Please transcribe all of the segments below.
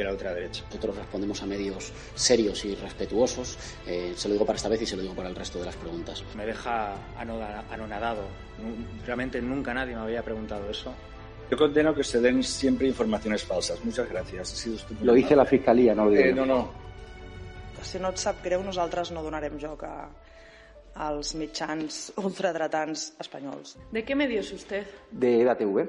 de la ultraderecha. Nosotros respondemos a medios serios y respetuosos. Eh, se lo digo para esta vez y se lo digo para el resto de las preguntas. Me deja anonadado. Realmente nunca nadie me había preguntado eso. Yo condeno que se den siempre informaciones falsas. Muchas gracias. Ha sido Lo dice la amable. Fiscalía, no lo digo Eh, no, no. Si no et sap greu, nosaltres no donarem joc a, als mitjans ultradretans espanyols. ¿De qué medio es usted? De EDATV.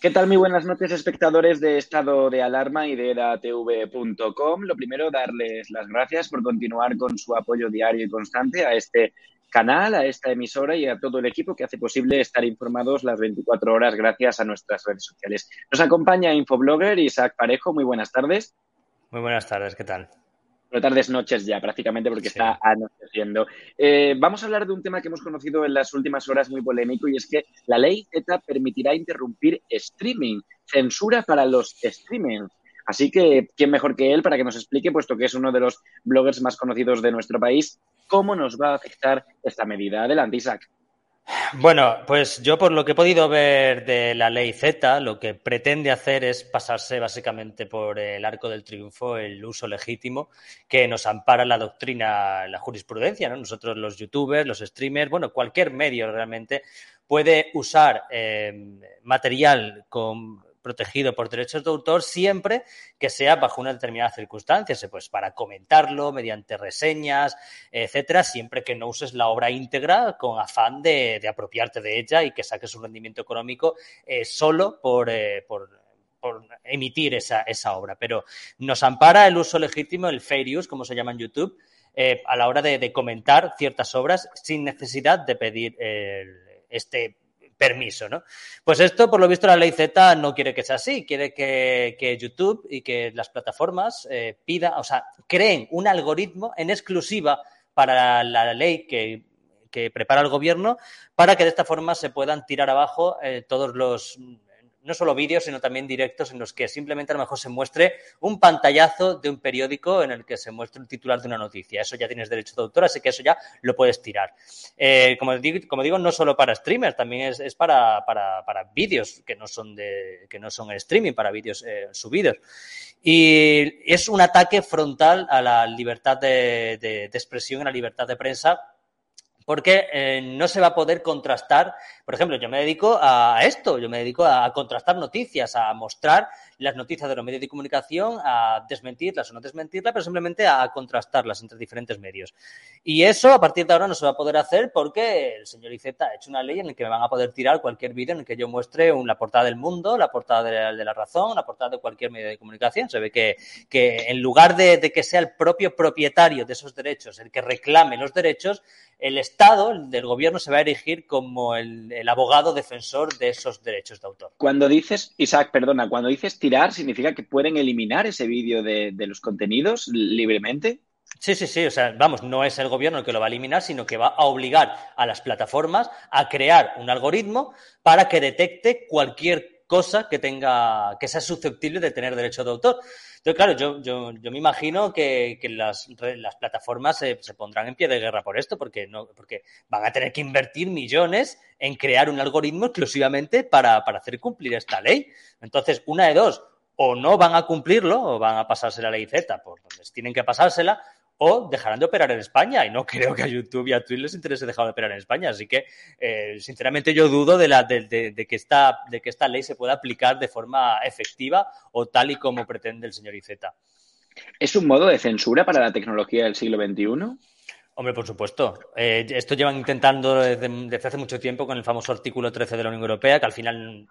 ¿Qué tal? Muy buenas noches, espectadores de Estado de Alarma y de edatv.com. Lo primero, darles las gracias por continuar con su apoyo diario y constante a este canal, a esta emisora y a todo el equipo que hace posible estar informados las 24 horas gracias a nuestras redes sociales. Nos acompaña Infoblogger Isaac Parejo. Muy buenas tardes. Muy buenas tardes, ¿qué tal? Pero tardes, noches ya, prácticamente, porque está anocheciendo. Eh, vamos a hablar de un tema que hemos conocido en las últimas horas muy polémico y es que la ley Z permitirá interrumpir streaming, censura para los streamings. Así que, ¿quién mejor que él para que nos explique, puesto que es uno de los bloggers más conocidos de nuestro país, cómo nos va a afectar esta medida? Adelante, Isaac. Bueno, pues yo por lo que he podido ver de la ley Z, lo que pretende hacer es pasarse básicamente por el arco del triunfo el uso legítimo que nos ampara la doctrina, la jurisprudencia, ¿no? Nosotros los youtubers, los streamers, bueno, cualquier medio realmente puede usar eh, material con protegido por derechos de autor siempre que sea bajo una determinada circunstancia, pues para comentarlo mediante reseñas, etcétera, siempre que no uses la obra íntegra con afán de, apropiarte de ella y que saques un rendimiento económico eh, solo por, eh, por, emitir esa, esa obra. Pero nos ampara el uso legítimo, el fair use, como se llama en YouTube, eh, a la hora de, comentar ciertas obras sin necesidad de pedir este permiso, ¿no? Pues esto, por lo visto, la ley Z no quiere que sea así, quiere que, que YouTube y que las plataformas eh, pidan, o sea, creen un algoritmo en exclusiva para la ley que, que, prepara el gobierno para que de esta forma se puedan tirar abajo eh, todos los no solo vídeos, sino también directos en los que simplemente a lo mejor se muestre un pantallazo de un periódico en el que se muestre el titular de una noticia. Eso ya tienes derecho de autor, así que eso ya lo puedes tirar. Eh, como, digo, no solo para streamers, también es, para, para, para vídeos que no son de que no son streaming, para vídeos eh, subidos. Y es un ataque frontal a la libertad de, de, de expresión, a la libertad de prensa porque eh, no se va a poder contrastar. Por ejemplo, yo me dedico a esto, yo me dedico a contrastar noticias, a mostrar las noticias de los medios de comunicación, a desmentirlas o no desmentirlas, pero simplemente a contrastarlas entre diferentes medios. Y eso a partir de ahora no se va a poder hacer porque el señor Iceta ha hecho una ley en la que me van a poder tirar cualquier vídeo en el que yo muestre una portada del mundo, la portada de la, la razón, la portada de cualquier medio de comunicación. Se ve que, que en lugar de, que sea el propio propietario de esos derechos el que reclame los derechos, el Estado, el gobierno, se va a erigir como el, el, abogado defensor de esos derechos de autor. Cuando dices, Isaac, perdona, cuando dices tirar, ¿significa que pueden eliminar ese vídeo de, de, los contenidos libremente? Sí, sí, sí. O sea, vamos, no es el gobierno el que lo va a eliminar, sino que va a obligar a las plataformas a crear un algoritmo para que detecte cualquier cosa que tenga, que sea susceptible de tener derecho de autor. Entonces, claro, yo, yo, yo me imagino que, que las, las, plataformas se, se, pondrán en pie de guerra por esto, porque, no, porque van a tener que invertir millones en crear un algoritmo exclusivamente para, para hacer cumplir esta ley. Entonces, una de dos, o no van a cumplirlo, o van a pasarse la ley Z por donde tienen que pasársela, o dejarán de operar en España. Y no creo que a YouTube y a Twitch les interese dejar de operar en España. Así que, eh, sinceramente, yo dudo de, la, de, de, de, que esta, de que esta ley se pueda aplicar de forma efectiva o tal y como pretende el señor Iceta. ¿Es un modo de censura para la tecnología del siglo XXI? Hombre, por supuesto. Eh, esto llevan intentando desde, desde, hace mucho tiempo con el famoso artículo 13 de la Unión Europea, que al final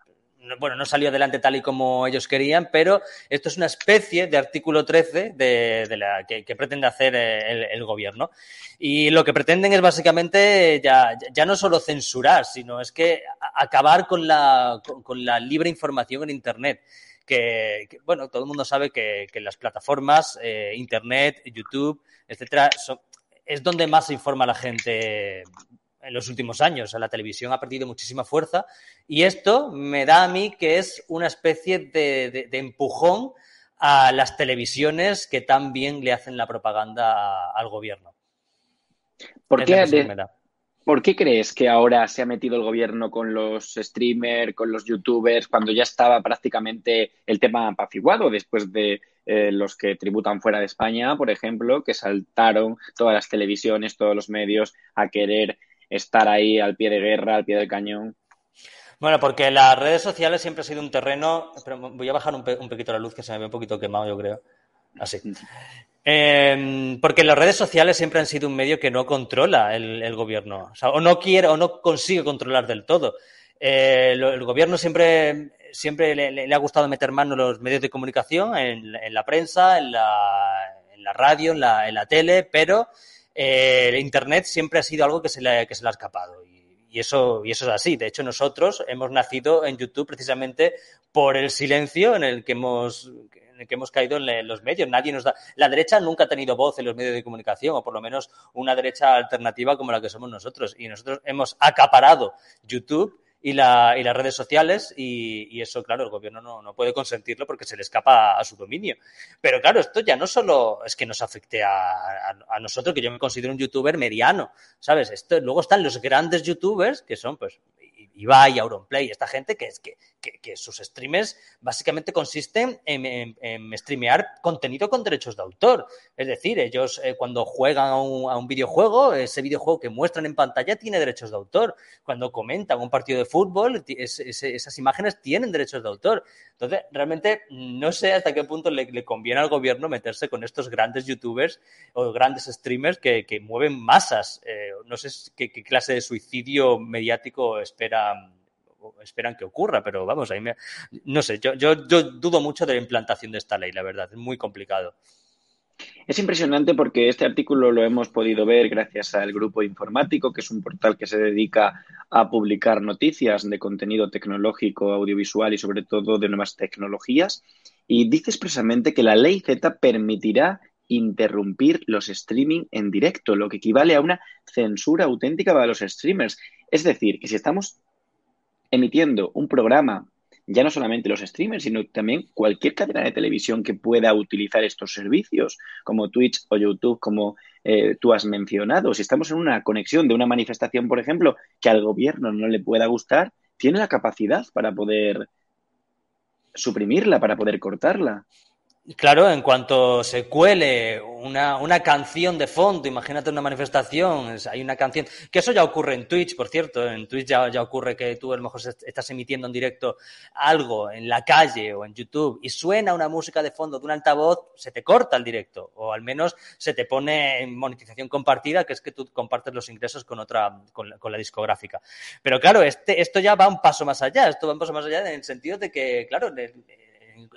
bueno, no salió adelante tal y como ellos querían, pero esto es una especie de artículo 13 de, de la, que, pretende hacer el, el, gobierno. Y lo que pretenden es básicamente ya, ya no solo censurar, sino es que acabar con la, con, la libre información en Internet. Que, bueno, todo el mundo sabe que, las plataformas, eh, Internet, YouTube, etcétera, es donde más se informa la gente en los últimos años. La televisión ha perdido muchísima fuerza y esto me da a mí que es una especie de, de, de empujón a las televisiones que tan bien le hacen la propaganda a, al gobierno. ¿Por qué, de, ¿Por qué crees que ahora se ha metido el gobierno con los streamers, con los youtubers, cuando ya estaba prácticamente el tema apaciguado después de eh, los que tributan fuera de España, por ejemplo, que saltaron todas las televisiones, todos los medios a querer estar ahí al pie de guerra, al pie del cañón. Bueno, porque las redes sociales siempre ha sido un terreno. Pero voy a bajar un, un poquito la luz que se me ve un poquito quemado, yo creo. Así. Eh, porque las redes sociales siempre han sido un medio que no controla el, el gobierno. O, sea, o, no quiere o no consigue controlar del todo. Eh, el gobierno siempre, siempre le, ha gustado meter mano en los medios de comunicación, en, en la prensa, en la, en la radio, en la, en la tele, pero eh, Internet siempre ha sido algo que se le, ha escapado. Y, y, eso, y eso es así. De hecho, nosotros hemos nacido en YouTube precisamente por el silencio en el que hemos, en el que hemos caído en los medios. Nadie nos da. La derecha nunca ha tenido voz en los medios de comunicación, o por lo menos una derecha alternativa como la que somos nosotros. Y nosotros hemos acaparado YouTube y, la, y las redes sociales y, y, eso, claro, el gobierno no, no, puede consentirlo porque se le escapa a, su dominio. Pero claro, esto ya no solo es que nos afecte a, a, a, nosotros, que yo me considero un youtuber mediano, ¿sabes? Esto, luego están los grandes youtubers, que son pues Ibai, Auronplay, esta gente que, es, que, que, sus streams básicamente consisten en, en, streamear contenido con derechos de autor. Es decir, ellos eh, cuando juegan a un, a un, videojuego, ese videojuego que muestran en pantalla tiene derechos de autor. Cuando comentan un partido de fútbol, es, es, esas imágenes tienen derechos de autor. Entonces, realmente no sé hasta qué punto le, conviene al gobierno meterse con estos grandes youtubers o grandes streamers que, que mueven masas. Eh, no sé qué, clase de suicidio mediático espera esperan que ocurra, pero vamos, ahí me, no sé, yo, yo, yo dudo mucho de la implantación de esta ley, la verdad, es muy complicado. Es impresionante porque este artículo lo hemos podido ver gracias al Grupo Informático, que es un portal que se dedica a publicar noticias de contenido tecnológico, audiovisual y sobre todo de nuevas tecnologías. Y dice expresamente que la ley Z permitirá interrumpir los streaming en directo, lo que equivale a una censura auténtica para los streamers. Es decir, que si estamos emitiendo un programa ya no solamente los streamers, sino también cualquier cadena de televisión que pueda utilizar estos servicios, como Twitch o YouTube, como eh, tú has mencionado. Si estamos en una conexión de una manifestación, por ejemplo, que al gobierno no le pueda gustar, tiene la capacidad para poder suprimirla, para poder cortarla. Claro, en cuanto se cuele una, una, canción de fondo, imagínate una manifestación, hay una canción, que eso ya ocurre en Twitch, por cierto, en Twitch ya, ya, ocurre que tú a lo mejor estás emitiendo en directo algo en la calle o en YouTube y suena una música de fondo de un altavoz, se te corta el directo o al menos se te pone en monetización compartida, que es que tú compartes los ingresos con otra, con la, con la discográfica. Pero claro, este, esto ya va un paso más allá, esto va un paso más allá en el sentido de que, claro,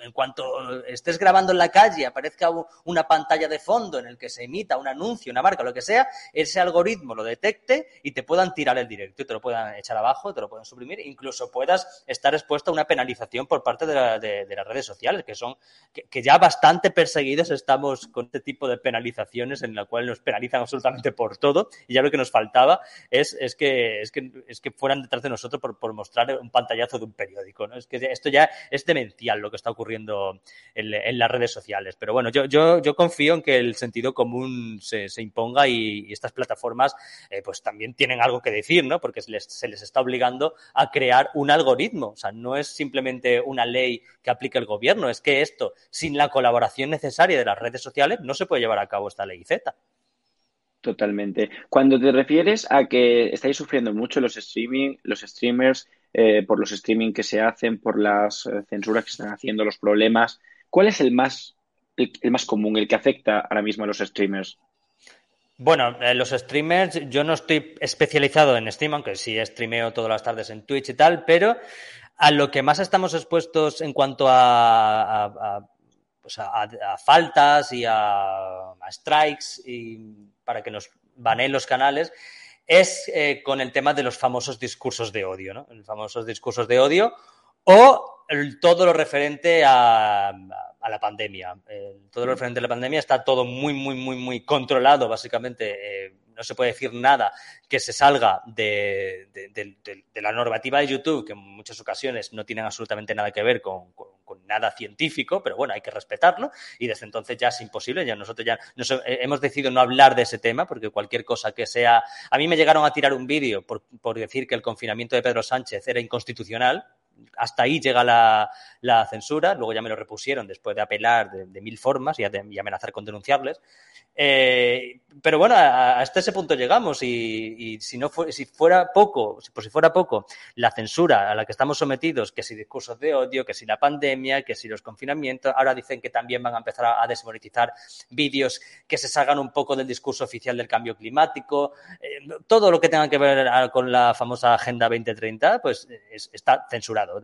en cuanto estés grabando en la calle, aparezca una pantalla de fondo en el que se emita un anuncio, una marca, lo que sea, ese algoritmo lo detecte y te puedan tirar el directo y te lo puedan echar abajo, te lo puedan suprimir, incluso puedas estar expuesto a una penalización por parte de, la, de las redes sociales, que son que, que, ya bastante perseguidos estamos con este tipo de penalizaciones en la cual nos penalizan absolutamente por todo y ya lo que nos faltaba es, es, que, es, que, es que fueran detrás de nosotros por, por mostrar un pantallazo de un periódico. ¿no? Es que esto ya es demencial lo que está ocurriendo en, las redes sociales. Pero bueno, yo, confío en que el sentido común se, imponga y, y, estas plataformas eh, pues también tienen algo que decir, ¿no? Porque se les, se les está obligando a crear un algoritmo. O sea, no es simplemente una ley que aplique el gobierno, es que esto, sin la colaboración necesaria de las redes sociales, no se puede llevar a cabo esta ley Z. Totalmente. Cuando te refieres a que estáis sufriendo mucho los streaming, los streamers, eh, por los streaming que se hacen, por las eh, censuras que están haciendo, los problemas, ¿cuál es el más, el, más común, el que afecta ahora mismo a los streamers? Bueno, eh, los streamers, yo no estoy especializado en stream, aunque sí streameo todas las tardes en Twitch y tal, pero a lo que más estamos expuestos en cuanto a, a, a, pues a faltas y a, strikes y para que nos baneen los canales es eh, con el tema de los famosos discursos de odio, ¿no? Los famosos discursos de odio o el, todo lo referente a, a la pandemia. Eh, todo lo referente a la pandemia está todo muy, muy, muy, muy controlado, básicamente. Eh, no se puede decir nada que se salga de, la normativa de YouTube, que en muchas ocasiones no tienen absolutamente nada que ver con, nada científico, pero bueno, hay que respetarlo y desde entonces ya es imposible, ya nosotros ya nos, eh, hemos decidido no hablar de ese tema porque cualquier cosa que sea... A mí me llegaron a tirar un vídeo por, decir que el confinamiento de Pedro Sánchez era inconstitucional, hasta ahí llega la, censura, luego ya me lo repusieron después de apelar de, mil formas y, y, amenazar con denunciarles. Eh, pero bueno, hasta ese punto llegamos y, si, no fue, si fuera poco, por si fuera poco, la censura a la que estamos sometidos, que si discursos de odio, que si la pandemia, que si los confinamientos, ahora dicen que también van a empezar a, a desmonetizar vídeos que se salgan un poco del discurso oficial del cambio climático, eh, todo lo que tenga que ver con la famosa Agenda 2030, pues es, está censurado.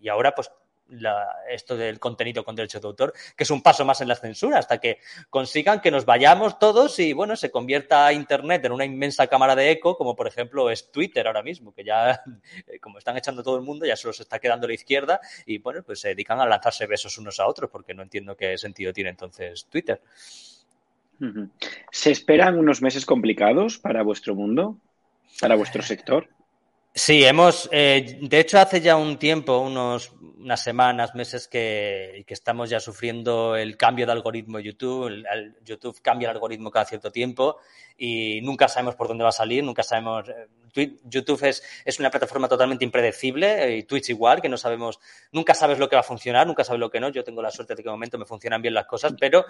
Y, ahora, pues la, esto del contenido con derecho de autor, que es un paso más en la censura, hasta que consigan que nos vayamos todos y, bueno, se convierta Internet en una inmensa cámara de eco, como por ejemplo es Twitter ahora mismo, que ya, como están echando todo el mundo, ya solo se está quedando la izquierda y, bueno, pues se dedican a lanzarse besos unos a otros, porque no entiendo qué sentido tiene entonces Twitter. ¿Se esperan unos meses complicados para vuestro mundo, para vuestro sector? Sí, hemos, eh, de hecho, hace ya un tiempo, unos, unas semanas, meses, que, que, estamos ya sufriendo el cambio de algoritmo YouTube. El, YouTube cambia el algoritmo cada cierto tiempo y nunca sabemos por dónde va a salir, nunca sabemos. Eh, YouTube es, es una plataforma totalmente impredecible y Twitch igual, que no sabemos, nunca sabes lo que va a funcionar, nunca sabes lo que no. Yo tengo la suerte de que de momento me funcionan bien las cosas, pero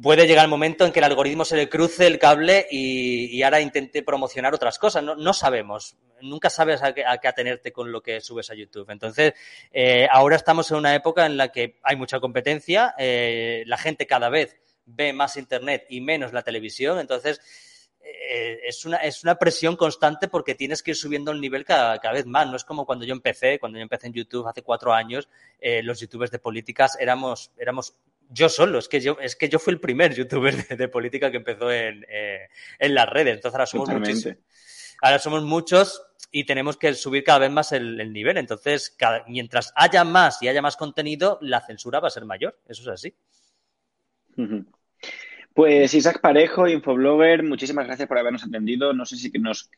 puede llegar el momento en que el algoritmo se le cruce el cable y, ahora intente promocionar otras cosas. No, sabemos. Nunca sabes a qué, atenerte con lo que subes a YouTube. Entonces, eh, ahora estamos en una época en la que hay mucha competencia, eh, la gente cada vez ve más Internet y menos la televisión. Entonces, eh, es, una, es una presión constante porque tienes que ir subiendo el nivel cada, vez más. No es como cuando yo empecé, cuando yo empecé en YouTube hace cuatro años, los youtubers de políticas éramos, éramos yo solo, es que yo, es que yo fui el primer youtuber de, de política que empezó en, eh, en, las redes. Entonces ahora somos muchos. Ahora somos muchos y tenemos que subir cada vez más el, el nivel. Entonces, cada, mientras haya más y haya más contenido, la censura va a ser mayor. Eso es así. Uh -huh. Pues Isaac Parejo, Infoblogger, muchísimas gracias por habernos atendido. No sé si nos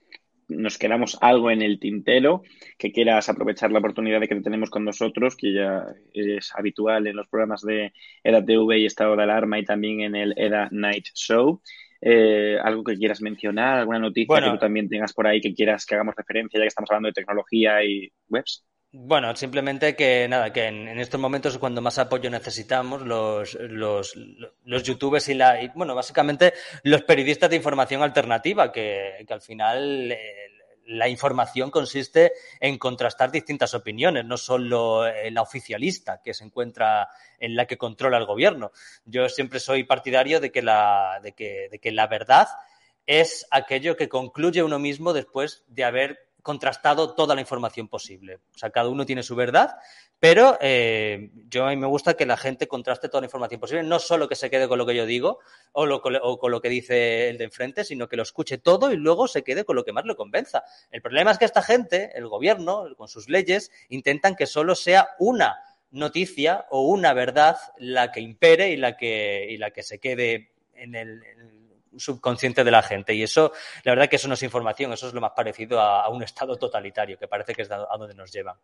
nos quedamos algo en el tintero, que quieras aprovechar la oportunidad de que te tenemos con nosotros, que ya es habitual en los programas de EDA TV y Estado de Alarma y también en el EDA Night Show. Eh, algo que quieras mencionar, alguna noticia que tú también tengas por ahí que quieras que hagamos referencia, ya que estamos hablando de tecnología y webs. Bueno, simplemente que nada, que en, estos momentos cuando más apoyo necesitamos los, los, los youtubers y la, y, bueno, básicamente los periodistas de información alternativa, que, que al final eh, la información consiste en contrastar distintas opiniones, no solo la oficialista que se encuentra en la que controla el gobierno. Yo siempre soy partidario de que la, de que, de que la verdad es aquello que concluye uno mismo después de haber contrastado toda la información posible. O sea, cada uno tiene su verdad, pero eh, yo a mí me gusta que la gente contraste toda la información posible, no solo que se quede con lo que yo digo o, con lo que dice el de enfrente, sino que lo escuche todo y luego se quede con lo que más le convenza. El problema es que esta gente, el gobierno, con sus leyes, intentan que solo sea una noticia o una verdad la que impere y la que, y la que se quede en el, en subconsciente de la gente. Y eso, la verdad que eso no es información, eso es lo más parecido a, un estado totalitario, que parece que es a donde nos lleva.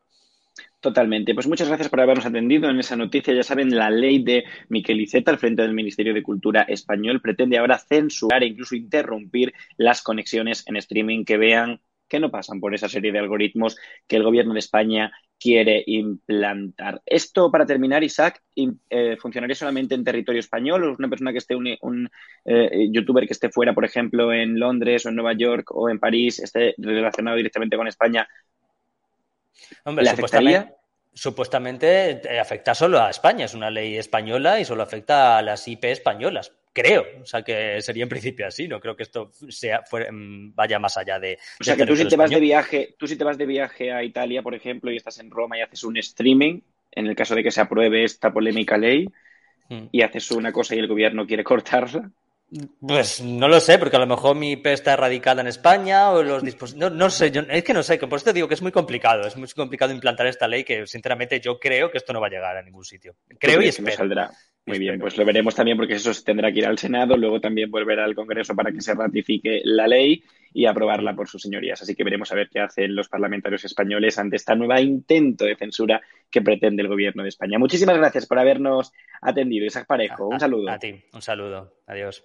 Totalmente. Pues muchas gracias por habernos atendido en esa noticia. Ya saben, la ley de Miquel Iceta al frente del Ministerio de Cultura español pretende ahora censurar e incluso interrumpir las conexiones en streaming que vean que no pasan por esa serie de algoritmos que el gobierno de España quiere implantar. Esto, para terminar, Isaac, eh, ¿funcionaría solamente en territorio español o una persona que esté, un, un eh, youtuber que esté fuera, por ejemplo, en Londres o en Nueva York o en París, esté relacionado directamente con España? Hombre, ¿Le supuestamente, supuestamente eh, afecta solo a España, es una ley española y solo afecta a las IP españolas creo, o sea que sería en principio así, no creo que esto sea mm, vaya más allá de. O sea que tú si te vas de viaje, tú si te vas de viaje a Italia, por ejemplo, y estás en Roma y haces un streaming, en el caso de que se apruebe esta polémica ley, hmm. y haces una cosa y el gobierno quiere cortarla. Pues no lo sé, porque a lo mejor mi IP está erradicada en España o los dispositivos. No, sé, yo, es que no sé, por eso te digo que es muy complicado. Es muy complicado implantar esta ley que, sinceramente, yo creo que esto no va a llegar a ningún sitio. Creo y espero. saldrá. Muy bien, pues lo veremos también porque eso tendrá que ir al Senado, luego también volverá al Congreso para que se ratifique la ley y aprobarla por sus señorías. Así que veremos a ver qué hacen los parlamentarios españoles ante esta nueva intento de censura que pretende el gobierno de España. Muchísimas gracias por habernos atendido. Isaac Parejo, un saludo. A, ti, un saludo. Adiós.